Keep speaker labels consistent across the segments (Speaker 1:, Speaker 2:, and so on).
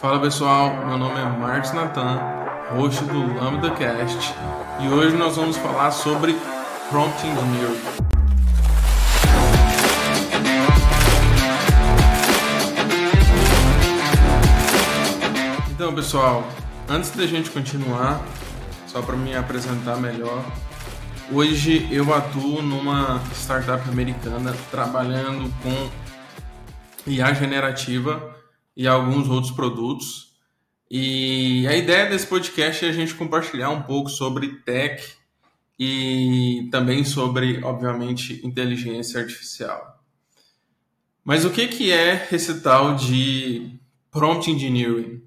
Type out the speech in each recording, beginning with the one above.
Speaker 1: Fala pessoal, meu nome é Marcos Natan, host do Lambda Cast, e hoje nós vamos falar sobre Prompt Engineering. Então pessoal, antes da gente continuar, só para me apresentar melhor, hoje eu atuo numa startup americana trabalhando com IA generativa e alguns outros produtos. E a ideia desse podcast é a gente compartilhar um pouco sobre tech e também sobre, obviamente, inteligência artificial. Mas o que, que é esse tal de prompt engineering?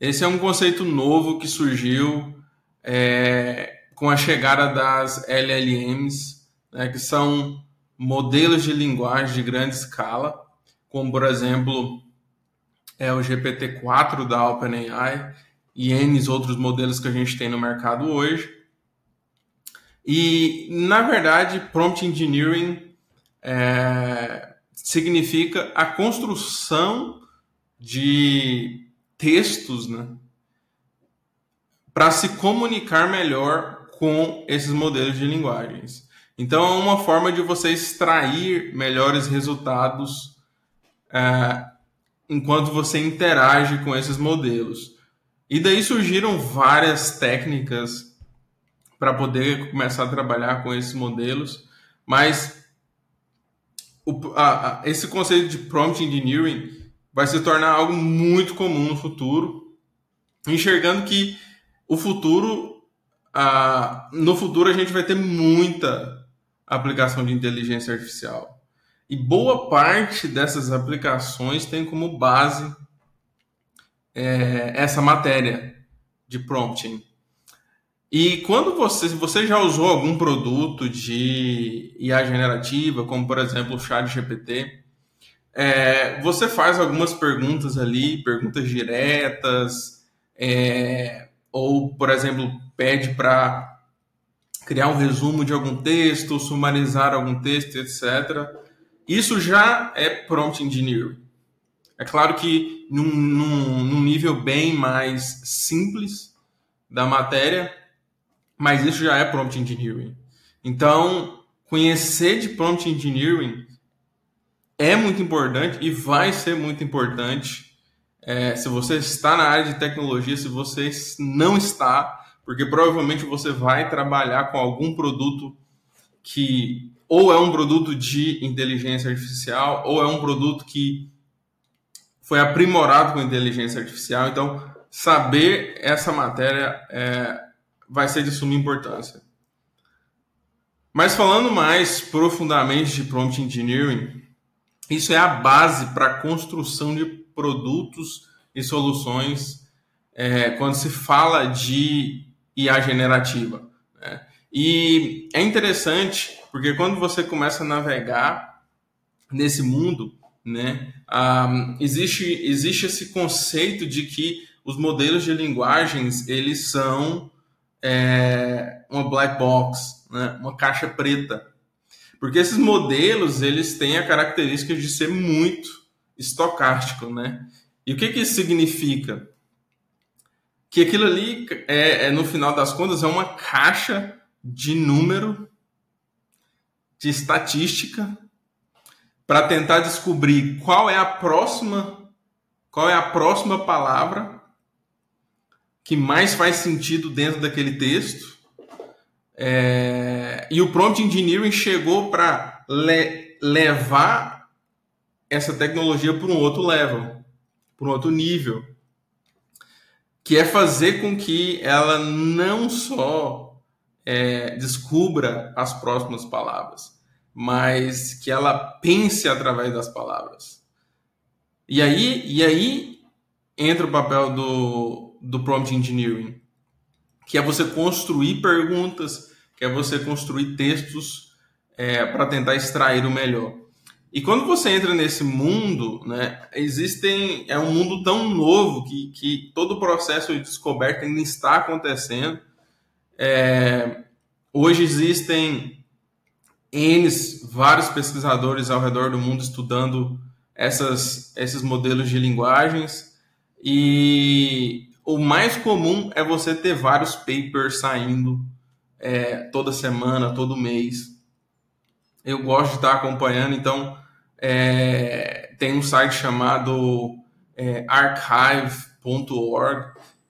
Speaker 1: Esse é um conceito novo que surgiu é, com a chegada das LLMs, né, que são modelos de linguagem de grande escala, como por exemplo é o GPT-4 da OpenAI e N outros modelos que a gente tem no mercado hoje. E, na verdade, prompt engineering é, significa a construção de textos né, para se comunicar melhor com esses modelos de linguagens. Então, é uma forma de você extrair melhores resultados é, enquanto você interage com esses modelos. E daí surgiram várias técnicas para poder começar a trabalhar com esses modelos, mas o, a, a, esse conceito de prompt engineering vai se tornar algo muito comum no futuro, enxergando que o futuro, a, no futuro a gente vai ter muita aplicação de inteligência artificial. E boa parte dessas aplicações tem como base é, essa matéria de prompting. E quando você, você já usou algum produto de IA generativa, como por exemplo o ChatGPT, é, você faz algumas perguntas ali, perguntas diretas, é, ou por exemplo pede para criar um resumo de algum texto, sumarizar algum texto, etc. Isso já é prompt engineering. É claro que num, num, num nível bem mais simples da matéria, mas isso já é prompt engineering. Então, conhecer de prompt engineering é muito importante e vai ser muito importante é, se você está na área de tecnologia, se você não está, porque provavelmente você vai trabalhar com algum produto que ou é um produto de inteligência artificial, ou é um produto que foi aprimorado com inteligência artificial. Então, saber essa matéria é, vai ser de suma importância. Mas falando mais profundamente de prompt engineering, isso é a base para a construção de produtos e soluções é, quando se fala de IA generativa. Né? E é interessante porque quando você começa a navegar nesse mundo, né, um, existe, existe esse conceito de que os modelos de linguagens eles são é, uma black box, né, uma caixa preta. Porque esses modelos eles têm a característica de ser muito estocástico, né? E o que, que isso significa? Que aquilo ali, é, é, no final das contas, é uma caixa de número de estatística para tentar descobrir qual é a próxima qual é a próxima palavra que mais faz sentido dentro daquele texto. É, e o prompt engineering chegou para le, levar essa tecnologia para um outro level, para um outro nível, que é fazer com que ela não só é, descubra as próximas palavras, mas que ela pense através das palavras. E aí, e aí entra o papel do, do prompt engineering, que é você construir perguntas, que é você construir textos é, para tentar extrair o melhor. E quando você entra nesse mundo, né, existem é um mundo tão novo que, que todo o processo de descoberta ainda está acontecendo é, hoje existem N, vários pesquisadores ao redor do mundo estudando essas, esses modelos de linguagens. E o mais comum é você ter vários papers saindo é, toda semana, todo mês. Eu gosto de estar acompanhando, então é, tem um site chamado é, archive.org,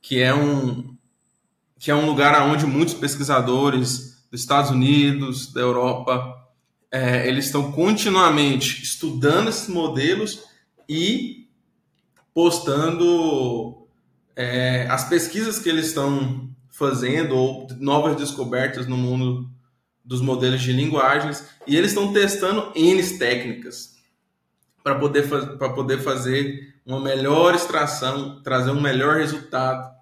Speaker 1: que é um que é um lugar onde muitos pesquisadores dos Estados Unidos, da Europa, é, eles estão continuamente estudando esses modelos e postando é, as pesquisas que eles estão fazendo ou novas descobertas no mundo dos modelos de linguagens. E eles estão testando N técnicas para poder, para poder fazer uma melhor extração, trazer um melhor resultado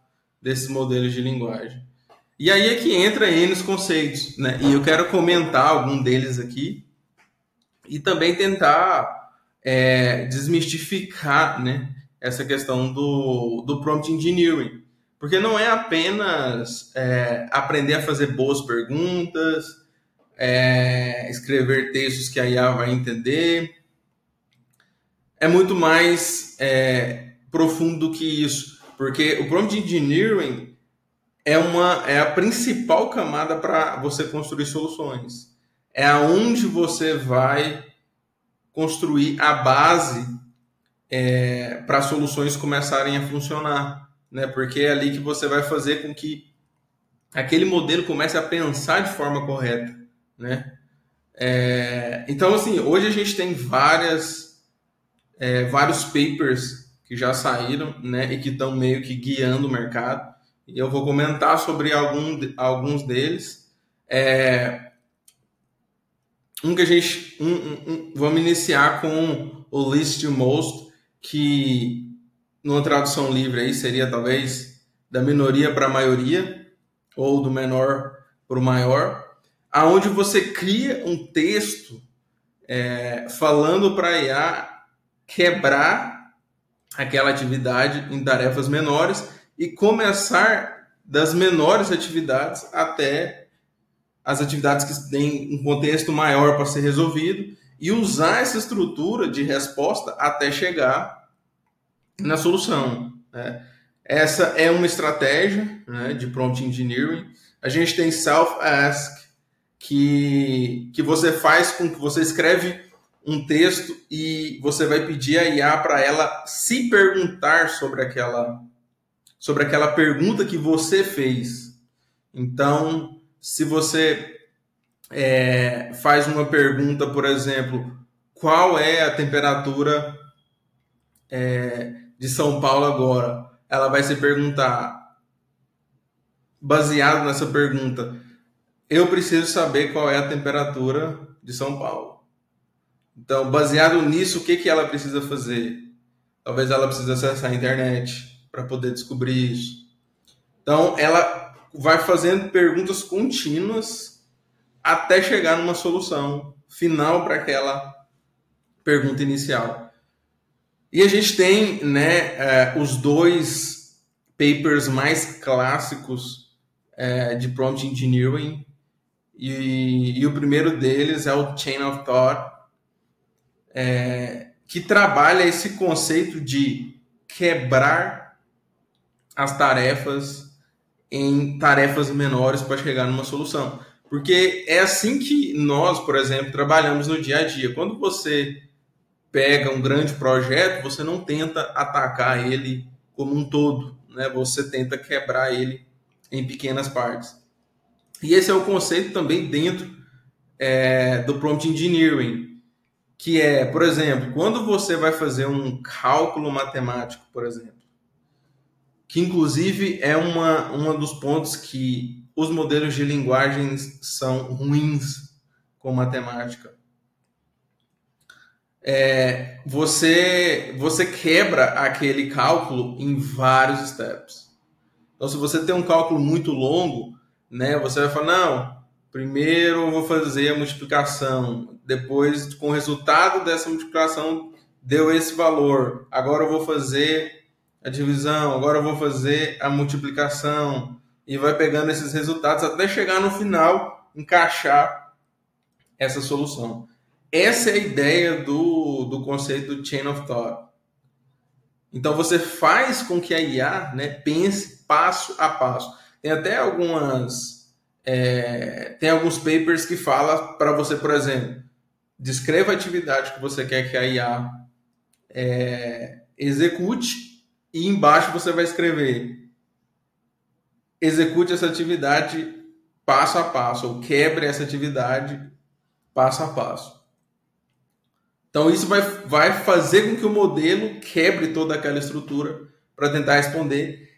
Speaker 1: desses modelos de linguagem. E aí é que entra N conceitos, né? E eu quero comentar algum deles aqui e também tentar é, desmistificar, né, essa questão do, do prompt engineering, porque não é apenas é, aprender a fazer boas perguntas, é, escrever textos que a IA vai entender, é muito mais é, profundo do que isso, porque o prompt engineering é uma é a principal camada para você construir soluções. É aonde você vai construir a base é, para soluções começarem a funcionar, né? Porque é ali que você vai fazer com que aquele modelo comece a pensar de forma correta, né? É, então, assim, hoje a gente tem várias, é, vários papers que já saíram, né? E que estão meio que guiando o mercado e eu vou comentar sobre algum, alguns deles. É, um que a gente. Um, um, um, vamos iniciar com o List Most, que numa tradução livre aí seria talvez da minoria para a maioria, ou do menor para o maior, aonde você cria um texto é, falando para a IA quebrar aquela atividade em tarefas menores e começar das menores atividades até as atividades que têm um contexto maior para ser resolvido e usar essa estrutura de resposta até chegar na solução. Né? Essa é uma estratégia né, de prompt engineering. A gente tem self-ask, que, que você faz com que você escreve um texto e você vai pedir a IA para ela se perguntar sobre aquela sobre aquela pergunta que você fez. Então, se você é, faz uma pergunta, por exemplo, qual é a temperatura é, de São Paulo agora? Ela vai se perguntar, baseado nessa pergunta, eu preciso saber qual é a temperatura de São Paulo. Então, baseado nisso, o que, que ela precisa fazer? Talvez ela precise acessar a internet para poder descobrir isso. Então, ela vai fazendo perguntas contínuas até chegar numa solução final para aquela pergunta inicial. E a gente tem né, é, os dois papers mais clássicos é, de prompt engineering, e, e, o primeiro deles é o Chain of Thought, é, que trabalha esse conceito de quebrar as tarefas em tarefas menores para chegar numa solução. Porque é assim que nós, por exemplo, trabalhamos no dia a dia. Quando você pega um grande projeto, você não tenta atacar ele como um todo, né? Você tenta quebrar ele em pequenas partes. E esse é o conceito também dentro é, do prompt engineering, que é, por exemplo, quando você vai fazer um cálculo matemático, por exemplo, que inclusive é uma, uma dos pontos que os modelos de linguagens são ruins com matemática. É, você, você quebra aquele cálculo em vários steps. Então, se você tem um cálculo muito longo, né, você vai falar, não, primeiro eu vou fazer a multiplicação, depois, com o resultado dessa multiplicação, deu esse valor, agora eu vou fazer a divisão, agora eu vou fazer a multiplicação e vai pegando esses resultados até chegar no final, encaixar essa solução. Essa é a ideia do, do conceito Chain of Thought. Então você faz com que a IA né, pense passo a passo. Tem até algumas é, tem alguns papers que fala para você, por exemplo, descreva a atividade que você quer que a IA é, execute e embaixo você vai escrever execute essa atividade passo a passo ou quebre essa atividade passo a passo. Então isso vai, vai fazer com que o modelo quebre toda aquela estrutura para tentar responder.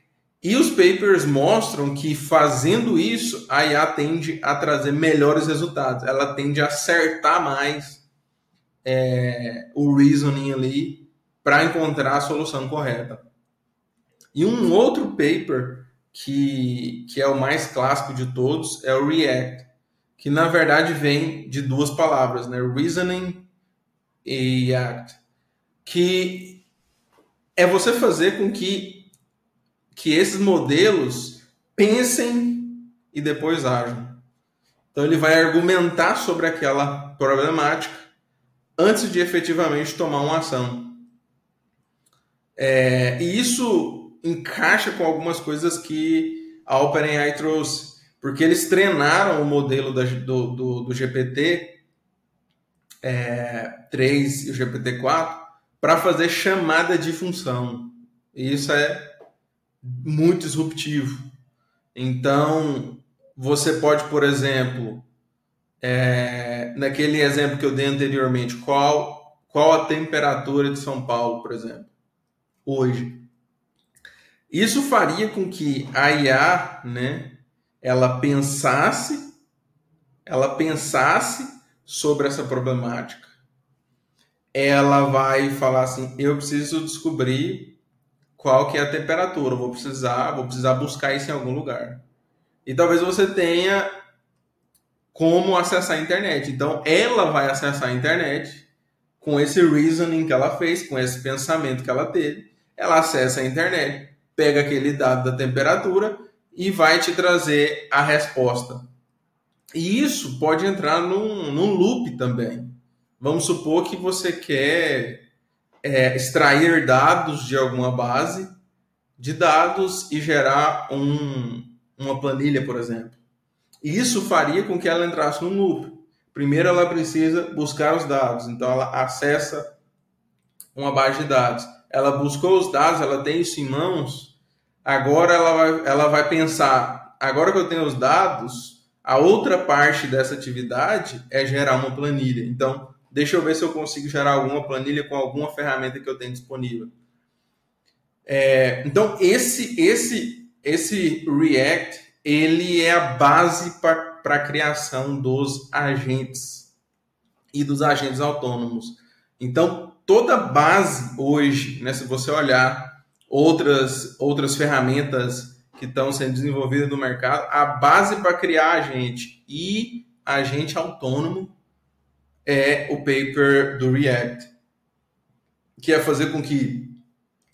Speaker 1: E os papers mostram que fazendo isso, a IA tende a trazer melhores resultados. Ela tende a acertar mais é, o reasoning ali para encontrar a solução correta. E um outro paper que, que é o mais clássico de todos é o React, que na verdade vem de duas palavras, né? Reasoning e Act, que é você fazer com que, que esses modelos pensem e depois ajam. Então ele vai argumentar sobre aquela problemática antes de efetivamente tomar uma ação. É, e isso encaixa com algumas coisas que a OpenAI trouxe, porque eles treinaram o modelo da, do, do, do GPT é, 3 e o GPT-4 para fazer chamada de função. E isso é muito disruptivo. Então, você pode, por exemplo, é, naquele exemplo que eu dei anteriormente, qual, qual a temperatura de São Paulo, por exemplo, hoje? Isso faria com que a IA, né, ela pensasse, ela pensasse sobre essa problemática. Ela vai falar assim: eu preciso descobrir qual que é a temperatura, vou precisar, vou precisar buscar isso em algum lugar. E talvez você tenha como acessar a internet. Então, ela vai acessar a internet com esse reasoning que ela fez, com esse pensamento que ela teve. Ela acessa a internet, pega aquele dado da temperatura e vai te trazer a resposta. E isso pode entrar num, num loop também. Vamos supor que você quer é, extrair dados de alguma base de dados e gerar um, uma planilha, por exemplo. E isso faria com que ela entrasse num loop. Primeiro, ela precisa buscar os dados, então ela acessa uma base de dados. Ela buscou os dados, ela tem isso em mãos. Agora ela vai, ela vai pensar: agora que eu tenho os dados, a outra parte dessa atividade é gerar uma planilha. Então, deixa eu ver se eu consigo gerar alguma planilha com alguma ferramenta que eu tenho disponível. É, então, esse, esse, esse React, ele é a base para a criação dos agentes e dos agentes autônomos. Então, toda base hoje, né, se você olhar outras, outras ferramentas que estão sendo desenvolvidas no mercado, a base para criar agente e agente autônomo é o paper do React, que é fazer com que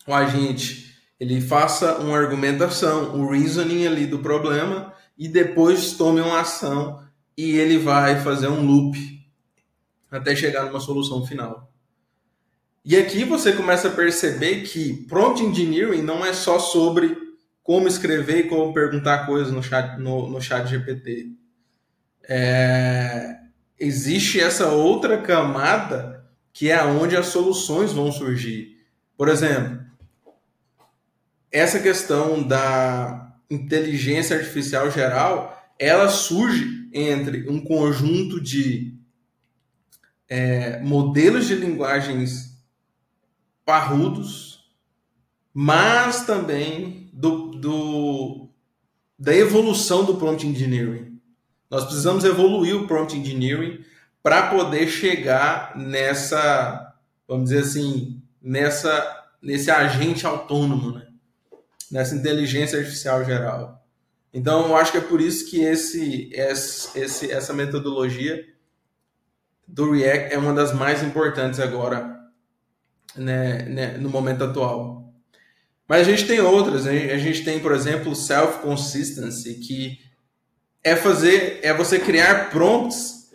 Speaker 1: o agente ele faça uma argumentação, o reasoning ali do problema e depois tome uma ação e ele vai fazer um loop até chegar numa solução final. E aqui você começa a perceber que prompt engineering não é só sobre como escrever e como perguntar coisas no chat, no, no chat GPT. É, existe essa outra camada que é onde as soluções vão surgir. Por exemplo, essa questão da inteligência artificial geral, ela surge entre um conjunto de é, modelos de linguagens parrudos, mas também do, do, da evolução do prompt engineering. Nós precisamos evoluir o prompt engineering para poder chegar nessa, vamos dizer assim, nessa, nesse agente autônomo, né? nessa inteligência artificial geral. Então, eu acho que é por isso que esse, esse, essa metodologia do React é uma das mais importantes agora né, né, no momento atual. Mas a gente tem outras. A gente tem, por exemplo, self-consistency, que é fazer, é você criar prompts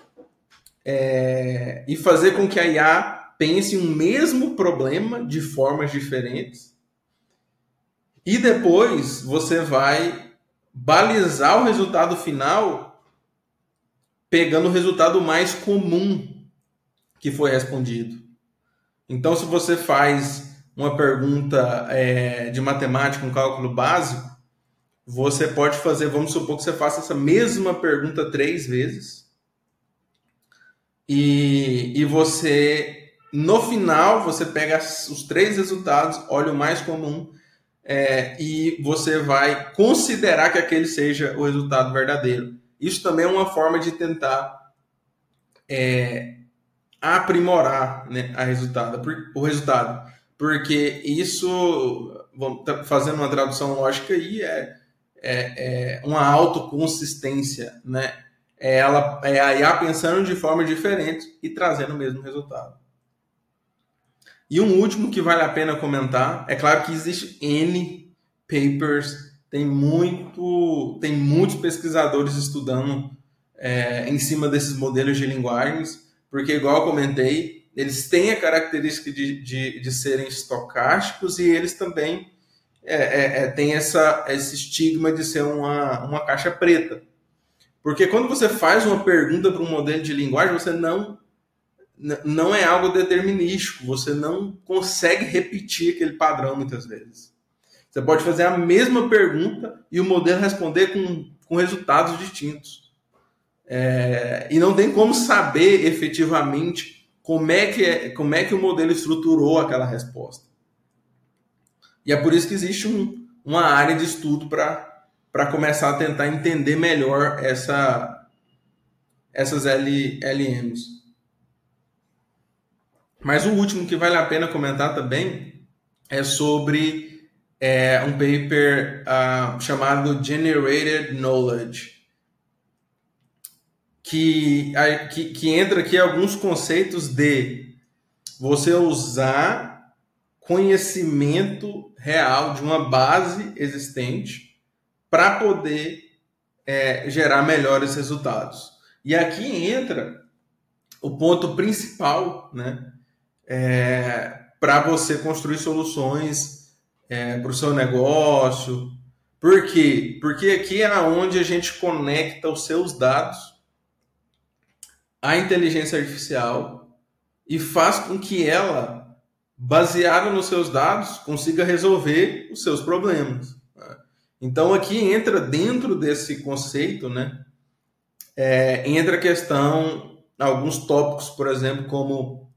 Speaker 1: é, e fazer com que a IA pense um mesmo problema de formas diferentes E depois você vai balizar o resultado final pegando o resultado mais comum que foi respondido. Então, se você faz uma pergunta é, de matemática, um cálculo básico, você pode fazer, vamos supor que você faça essa mesma pergunta três vezes. E, e você, no final, você pega os três resultados, olha o mais comum, é, e você vai considerar que aquele seja o resultado verdadeiro. Isso também é uma forma de tentar é, aprimorar né, a resultado, o resultado. Porque isso, tá fazendo uma tradução lógica aí, é é, é uma autoconsistência, né? É ela é a IA pensando de forma diferente e trazendo o mesmo resultado. E um último que vale a pena comentar, é claro que existe N papers, tem muito, tem muitos pesquisadores estudando é, em cima desses modelos de linguagens, porque igual eu comentei, eles têm a característica de, de, de serem estocásticos e eles também é, é, é, tem essa, esse estigma de ser uma, uma caixa preta. Porque quando você faz uma pergunta para um modelo de linguagem, você não, não é algo determinístico, você não consegue repetir aquele padrão muitas vezes. Você pode fazer a mesma pergunta e o modelo responder com, com resultados distintos. É, e não tem como saber efetivamente como é, que é, como é que o modelo estruturou aquela resposta. E é por isso que existe um, uma área de estudo para começar a tentar entender melhor essa, essas L, LMs. Mas o último que vale a pena comentar também é sobre é, um paper uh, chamado Generated Knowledge, que, que, que entra aqui alguns conceitos de você usar conhecimento real de uma base existente para poder é, gerar melhores resultados. E aqui entra o ponto principal, né? É, para você construir soluções é, para o seu negócio. Por quê? Porque aqui é onde a gente conecta os seus dados à inteligência artificial e faz com que ela baseado nos seus dados, consiga resolver os seus problemas. Né? Então, aqui entra dentro desse conceito, né? É, entra a questão, alguns tópicos, por exemplo, como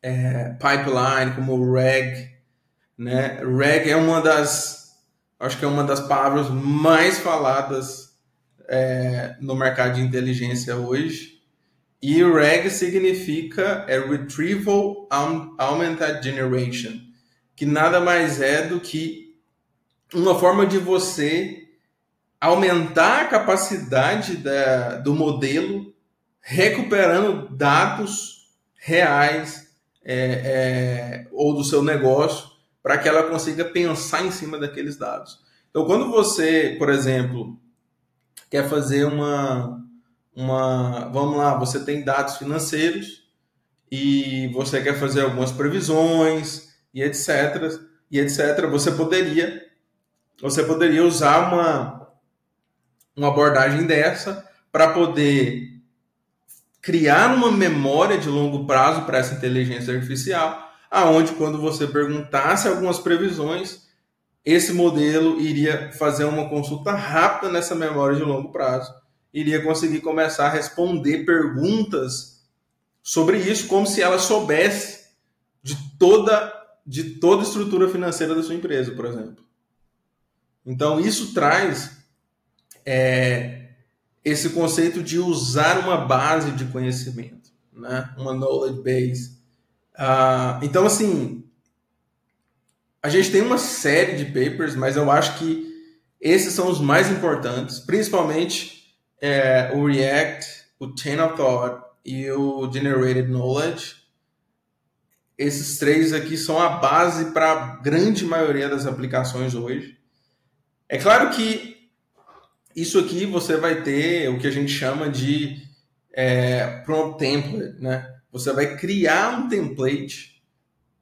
Speaker 1: é, pipeline, como RAG. Né? RAG é uma das, acho que é uma das palavras mais faladas é, no mercado de inteligência hoje. E RAG significa é Retrieval Augmented Generation, que nada mais é do que uma forma de você aumentar a capacidade da, do modelo recuperando dados reais é, é, ou do seu negócio para que ela consiga pensar em cima daqueles dados. Então, quando você, por exemplo, quer fazer uma, uma. Vamos lá, você tem dados financeiros e você quer fazer algumas previsões e etc. E etc. Você poderia, você poderia usar uma, uma abordagem dessa para poder criar uma memória de longo prazo para essa inteligência artificial, aonde quando você perguntasse algumas previsões, esse modelo iria fazer uma consulta rápida nessa memória de longo prazo iria conseguir começar a responder perguntas sobre isso como se ela soubesse de toda de toda a estrutura financeira da sua empresa, por exemplo. Então isso traz é, esse conceito de usar uma base de conhecimento, né? uma knowledge base. Ah, então assim, a gente tem uma série de papers, mas eu acho que esses são os mais importantes, principalmente é, o React, o Chain of Thought e o Generated Knowledge. Esses três aqui são a base para a grande maioria das aplicações hoje. É claro que isso aqui você vai ter o que a gente chama de é, prompt template, né? Você vai criar um template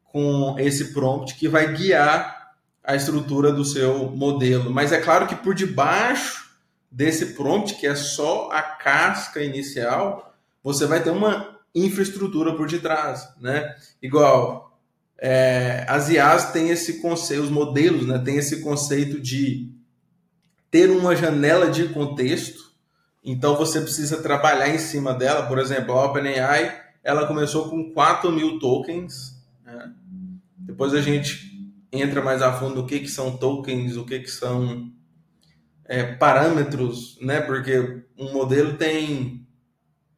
Speaker 1: com esse prompt que vai guiar a estrutura do seu modelo. Mas é claro que por debaixo desse prompt, que é só a casca inicial, você vai ter uma infraestrutura por detrás, né? Igual é, as IAs têm esse conceito, os modelos, né, têm esse conceito de ter uma janela de contexto. Então você precisa trabalhar em cima dela. Por exemplo, a OpenAI ela começou com 4 mil tokens. Né? Depois a gente entra mais a fundo o que, que são tokens, o que, que são é, parâmetros, né? Porque um modelo tem,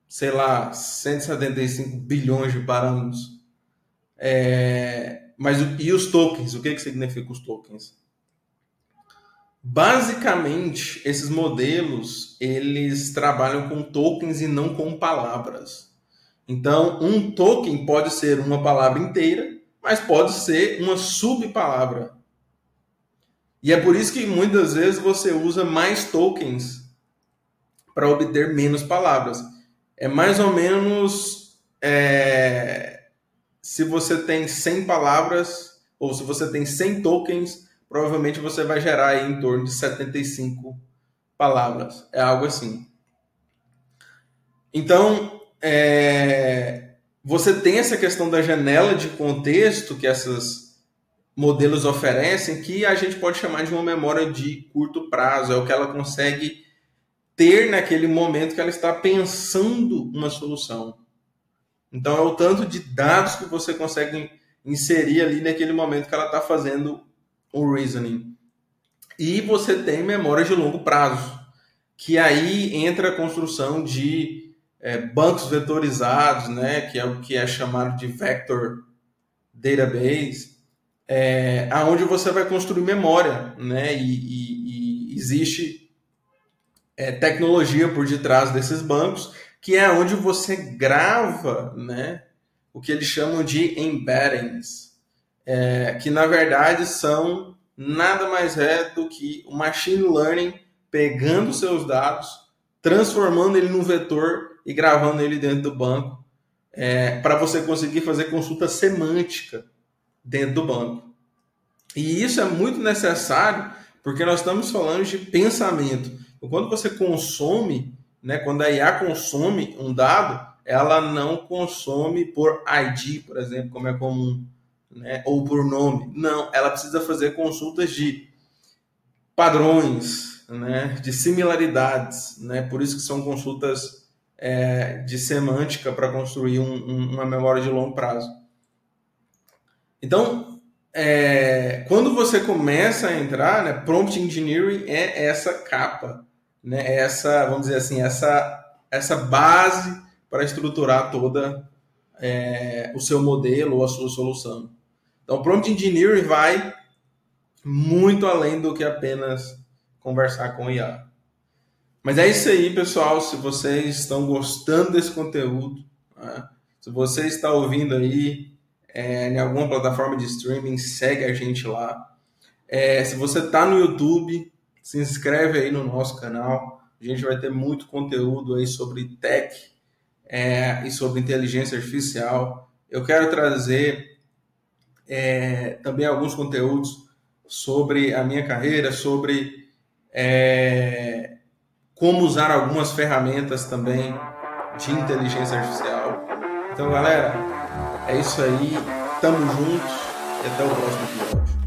Speaker 1: sei lá, 175 bilhões de parâmetros. É, mas e os tokens? O que, que significa os tokens? Basicamente, esses modelos eles trabalham com tokens e não com palavras. Então, um token pode ser uma palavra inteira, mas pode ser uma subpalavra. E é por isso que muitas vezes você usa mais tokens para obter menos palavras. É mais ou menos é, se você tem 100 palavras ou se você tem 100 tokens, provavelmente você vai gerar em torno de 75 palavras. É algo assim. Então, é, você tem essa questão da janela de contexto que esses modelos oferecem, que a gente pode chamar de uma memória de curto prazo, é o que ela consegue ter naquele momento que ela está pensando uma solução. Então, é o tanto de dados que você consegue inserir ali naquele momento que ela está fazendo o reasoning. E você tem memória de longo prazo, que aí entra a construção de é, bancos vetorizados, né, que é o que é chamado de vector database, é, aonde você vai construir memória, né, e, e, e existe é, tecnologia por detrás desses bancos, que é onde você grava, né, o que eles chamam de embeddings, é, que na verdade são nada mais é do que o machine learning pegando seus dados, transformando ele num vetor e gravando ele dentro do banco é, para você conseguir fazer consulta semântica dentro do banco. E isso é muito necessário porque nós estamos falando de pensamento. Então, quando você consome, né, quando a IA consome um dado, ela não consome por ID, por exemplo, como é comum, né, ou por nome. Não, ela precisa fazer consultas de padrões, né, de similaridades, né, por isso que são consultas é, de semântica para construir um, um, uma memória de longo prazo. Então, é, quando você começa a entrar, né, prompt engineering é essa capa, né, é essa, vamos dizer assim, essa, essa base para estruturar toda é, o seu modelo ou a sua solução. Então, prompt engineering vai muito além do que apenas conversar com IA. Mas é isso aí, pessoal. Se vocês estão gostando desse conteúdo, né? se você está ouvindo aí é, em alguma plataforma de streaming, segue a gente lá. É, se você está no YouTube, se inscreve aí no nosso canal. A gente vai ter muito conteúdo aí sobre tech é, e sobre inteligência artificial. Eu quero trazer é, também alguns conteúdos sobre a minha carreira, sobre é, como usar algumas ferramentas também de inteligência artificial. Então, galera, é isso aí. Tamo juntos e até o próximo episódio.